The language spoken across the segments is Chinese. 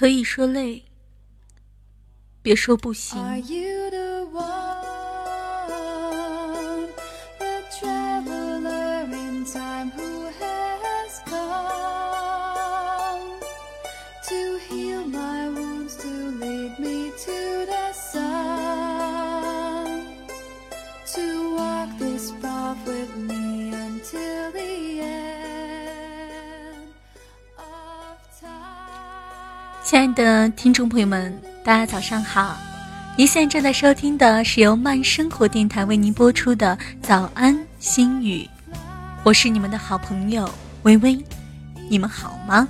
可以说累，别说不行。亲爱的听众朋友们，大家早上好！您现在正在收听的是由慢生活电台为您播出的《早安心语》，我是你们的好朋友微微，你们好吗？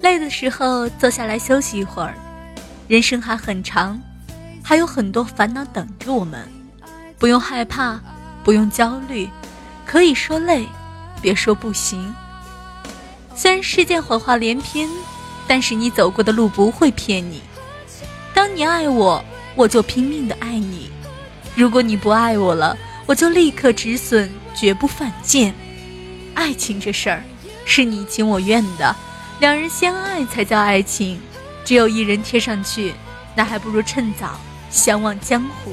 累的时候坐下来休息一会儿，人生还很长，还有很多烦恼等着我们，不用害怕，不用焦虑，可以说累，别说不行。虽然世界谎话连篇，但是你走过的路不会骗你。当你爱我，我就拼命的爱你；如果你不爱我了，我就立刻止损，绝不犯贱。爱情这事儿，是你情我愿的，两人相爱才叫爱情。只有一人贴上去，那还不如趁早相忘江湖。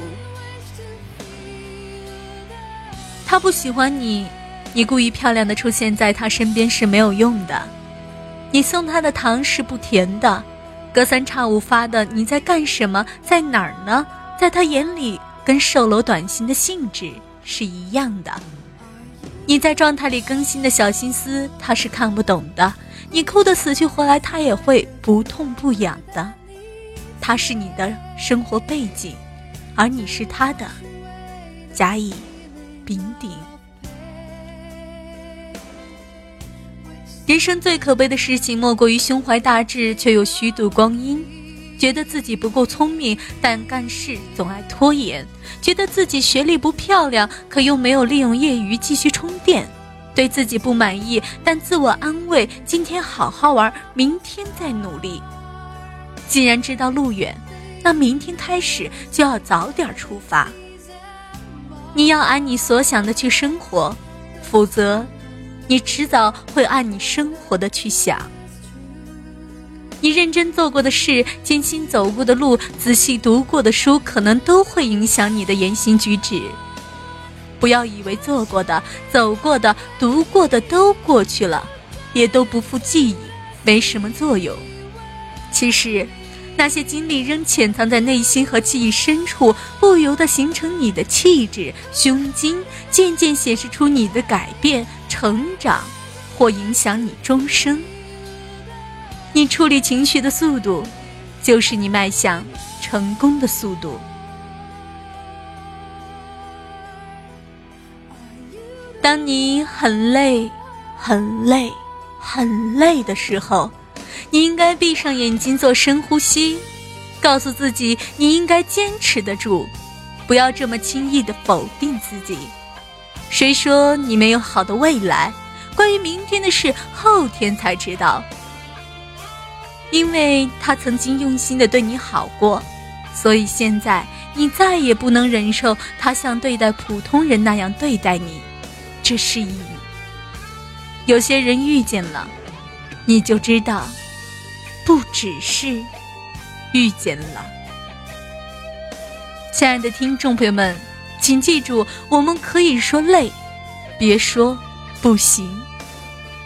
他不喜欢你。你故意漂亮的出现在他身边是没有用的，你送他的糖是不甜的，隔三差五发的你在干什么，在哪儿呢？在他眼里跟售楼短信的性质是一样的。你在状态里更新的小心思他是看不懂的，你哭得死去活来他也会不痛不痒的。他是你的生活背景，而你是他的甲乙丙丁。人生最可悲的事情，莫过于胸怀大志却又虚度光阴，觉得自己不够聪明，但干事总爱拖延；觉得自己学历不漂亮，可又没有利用业余继续充电；对自己不满意，但自我安慰：今天好好玩，明天再努力。既然知道路远，那明天开始就要早点出发。你要按你所想的去生活，否则。你迟早会按你生活的去想，你认真做过的事、艰辛走过的路、仔细读过的书，可能都会影响你的言行举止。不要以为做过的、走过的、读过的都过去了，也都不复记忆，没什么作用。其实。那些经历仍潜藏在内心和记忆深处，不由得形成你的气质、胸襟，渐渐显示出你的改变、成长，或影响你终生。你处理情绪的速度，就是你迈向成功的速度。当你很累、很累、很累的时候。你应该闭上眼睛做深呼吸，告诉自己你应该坚持得住，不要这么轻易的否定自己。谁说你没有好的未来？关于明天的事，后天才知道。因为他曾经用心的对你好过，所以现在你再也不能忍受他像对待普通人那样对待你。这是一有些人遇见了，你就知道。不只是遇见了，亲爱的听众朋友们，请记住，我们可以说累，别说不行。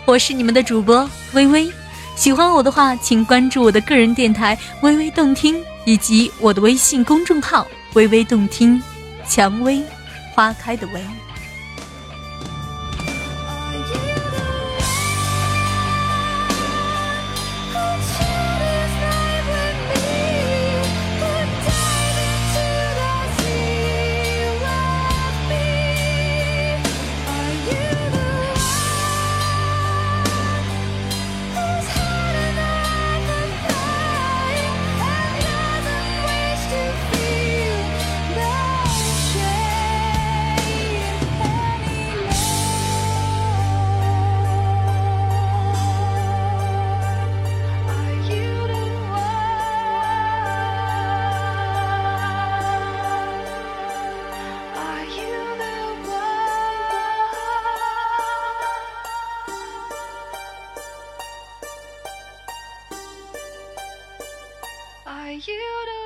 我是你们的主播微微，喜欢我的话，请关注我的个人电台“微微动听”以及我的微信公众号“微微动听”，蔷薇花开的薇。you to